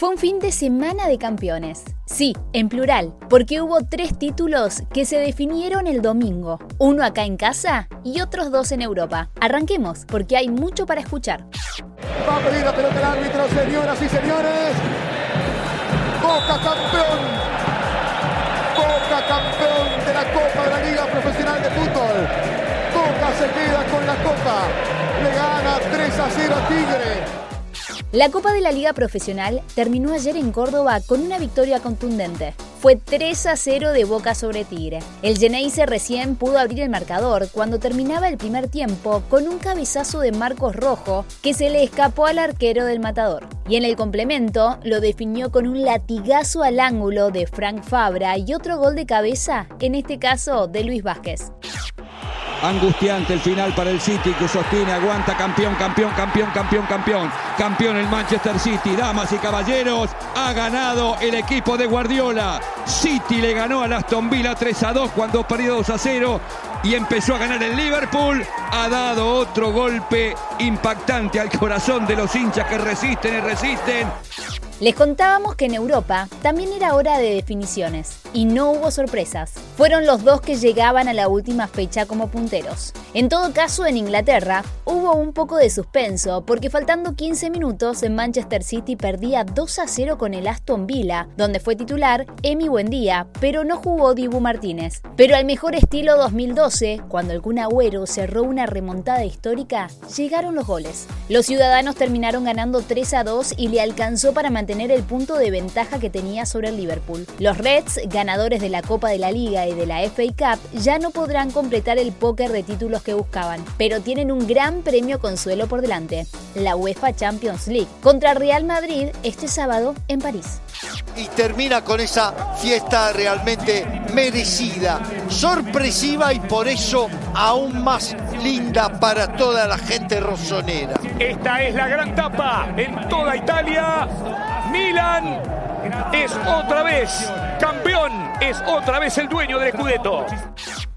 Fue un fin de semana de campeones. Sí, en plural, porque hubo tres títulos que se definieron el domingo. Uno acá en casa y otros dos en Europa. Arranquemos, porque hay mucho para escuchar. Va a pedir la pelota el árbitro, señoras y señores. Boca campeón. Boca campeón de la Copa de la Liga Profesional de Fútbol. Boca se queda con la Copa. Le gana 3 a 0 a Tigre. La Copa de la Liga Profesional terminó ayer en Córdoba con una victoria contundente. Fue 3 a 0 de Boca sobre Tigre. El Geneise recién pudo abrir el marcador cuando terminaba el primer tiempo con un cabezazo de Marcos Rojo que se le escapó al arquero del matador. Y en el complemento lo definió con un latigazo al ángulo de Frank Fabra y otro gol de cabeza, en este caso de Luis Vázquez. Angustiante el final para el City que sostiene, aguanta campeón, campeón, campeón, campeón, campeón. Campeón el Manchester City, damas y caballeros, ha ganado el equipo de Guardiola. City le ganó a Aston Villa 3 a 2 cuando perdió 2 a 0 y empezó a ganar el Liverpool. Ha dado otro golpe impactante al corazón de los hinchas que resisten y resisten. Les contábamos que en Europa también era hora de definiciones y no hubo sorpresas. Fueron los dos que llegaban a la última fecha como punteros. En todo caso, en Inglaterra hubo un poco de suspenso porque faltando 15 minutos en Manchester City perdía 2 a 0 con el Aston Villa, donde fue titular Emi Buendía, pero no jugó Dibu Martínez. Pero al mejor estilo 2012, cuando el Kun Agüero cerró una remontada histórica, llegaron los goles. Los ciudadanos terminaron ganando 3 a 2 y le alcanzó para mantener tener el punto de ventaja que tenía sobre el Liverpool. Los Reds, ganadores de la Copa de la Liga y de la FA Cup, ya no podrán completar el póker de títulos que buscaban, pero tienen un gran premio consuelo por delante, la UEFA Champions League, contra Real Madrid este sábado en París y termina con esa fiesta realmente merecida, sorpresiva y por eso aún más linda para toda la gente rosonera. Esta es la gran tapa en toda Italia. Milan es otra vez campeón, es otra vez el dueño del Scudetto.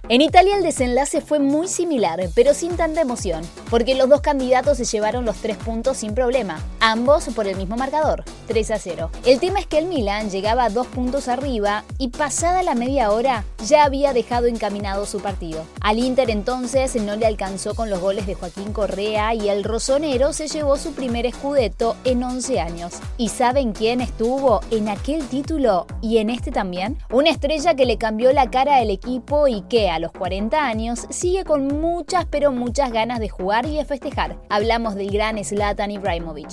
En Italia el desenlace fue muy similar, pero sin tanta emoción, porque los dos candidatos se llevaron los tres puntos sin problema, ambos por el mismo marcador, 3 a 0. El tema es que el Milan llegaba dos puntos arriba y pasada la media hora ya había dejado encaminado su partido. Al Inter entonces no le alcanzó con los goles de Joaquín Correa y el rosonero se llevó su primer escudeto en 11 años. ¿Y saben quién estuvo en aquel título y en este también? Una estrella que le cambió la cara al equipo y que a los 40 años sigue con muchas pero muchas ganas de jugar y de festejar. Hablamos del gran Zlatan Ibrahimovic.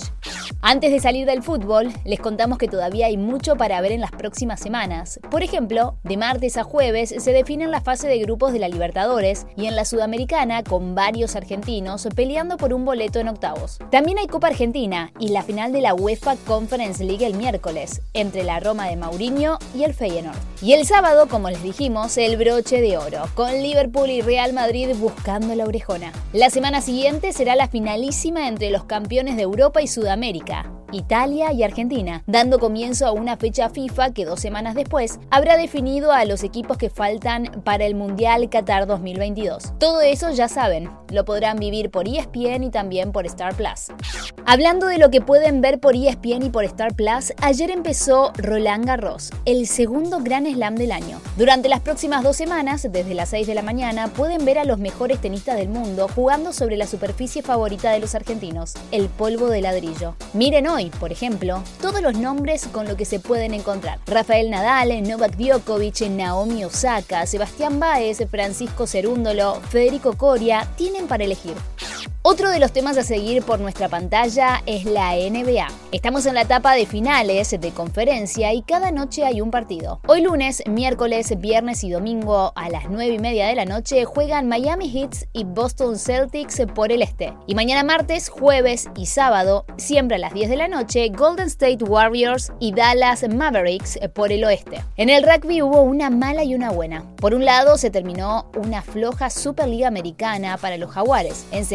Antes de salir del fútbol, les contamos que todavía hay mucho para ver en las próximas semanas. Por ejemplo, de martes a jueves se definen la fase de grupos de la Libertadores y en la Sudamericana con varios argentinos peleando por un boleto en octavos. También hay Copa Argentina y la final de la UEFA Conference League el miércoles, entre la Roma de Mourinho y el Feyenoord. Y el sábado, como les dijimos, el broche de oro, con Liverpool y Real Madrid buscando la orejona. La semana siguiente será la finalísima entre los campeones de Europa y Sudamérica Italia y Argentina, dando comienzo a una fecha FIFA que dos semanas después habrá definido a los equipos que faltan para el Mundial Qatar 2022. Todo eso ya saben, lo podrán vivir por ESPN y también por Star Plus. Hablando de lo que pueden ver por ESPN y por Star Plus, ayer empezó Roland Garros, el segundo Gran Slam del año. Durante las próximas dos semanas, desde las 6 de la mañana, pueden ver a los mejores tenistas del mundo jugando sobre la superficie favorita de los argentinos, el polvo de ladrillo. Miren hoy, por ejemplo, todos los nombres con los que se pueden encontrar. Rafael Nadal, Novak Djokovic, Naomi Osaka, Sebastián Baez, Francisco Cerúndolo, Federico Coria, tienen para elegir. Otro de los temas a seguir por nuestra pantalla es la NBA. Estamos en la etapa de finales de conferencia y cada noche hay un partido. Hoy lunes, miércoles, viernes y domingo a las 9 y media de la noche juegan Miami Heat y Boston Celtics por el este. Y mañana martes, jueves y sábado, siempre a las 10 de la noche, Golden State Warriors y Dallas Mavericks por el oeste. En el rugby hubo una mala y una buena. Por un lado, se terminó una floja Superliga Americana para los Jaguares. En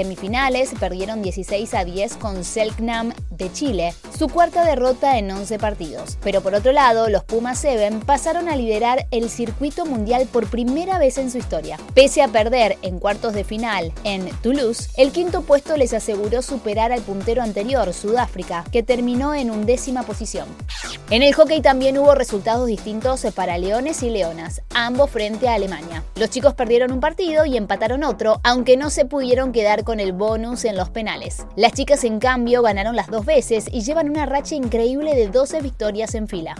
perdieron 16 a 10 con Selknam de Chile, su cuarta derrota en 11 partidos. Pero por otro lado, los Pumas 7 pasaron a liderar el circuito mundial por primera vez en su historia. Pese a perder en cuartos de final en Toulouse, el quinto puesto les aseguró superar al puntero anterior, Sudáfrica, que terminó en undécima posición. En el hockey también hubo resultados distintos para Leones y Leonas, ambos frente a Alemania. Los chicos perdieron un partido y empataron otro, aunque no se pudieron quedar con el bonus en los penales. Las chicas en cambio ganaron las dos y llevan una racha increíble de 12 victorias en fila.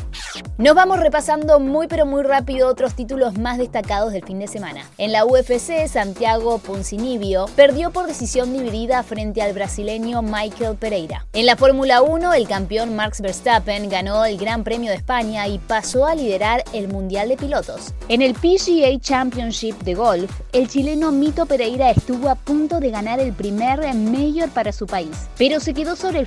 Nos vamos repasando muy pero muy rápido otros títulos más destacados del fin de semana. En la UFC, Santiago Poncinibio perdió por decisión dividida frente al brasileño Michael Pereira. En la Fórmula 1, el campeón Max Verstappen ganó el Gran Premio de España y pasó a liderar el Mundial de Pilotos. En el PGA Championship de golf, el chileno Mito Pereira estuvo a punto de ganar el primer mayor para su país, pero se quedó sobre el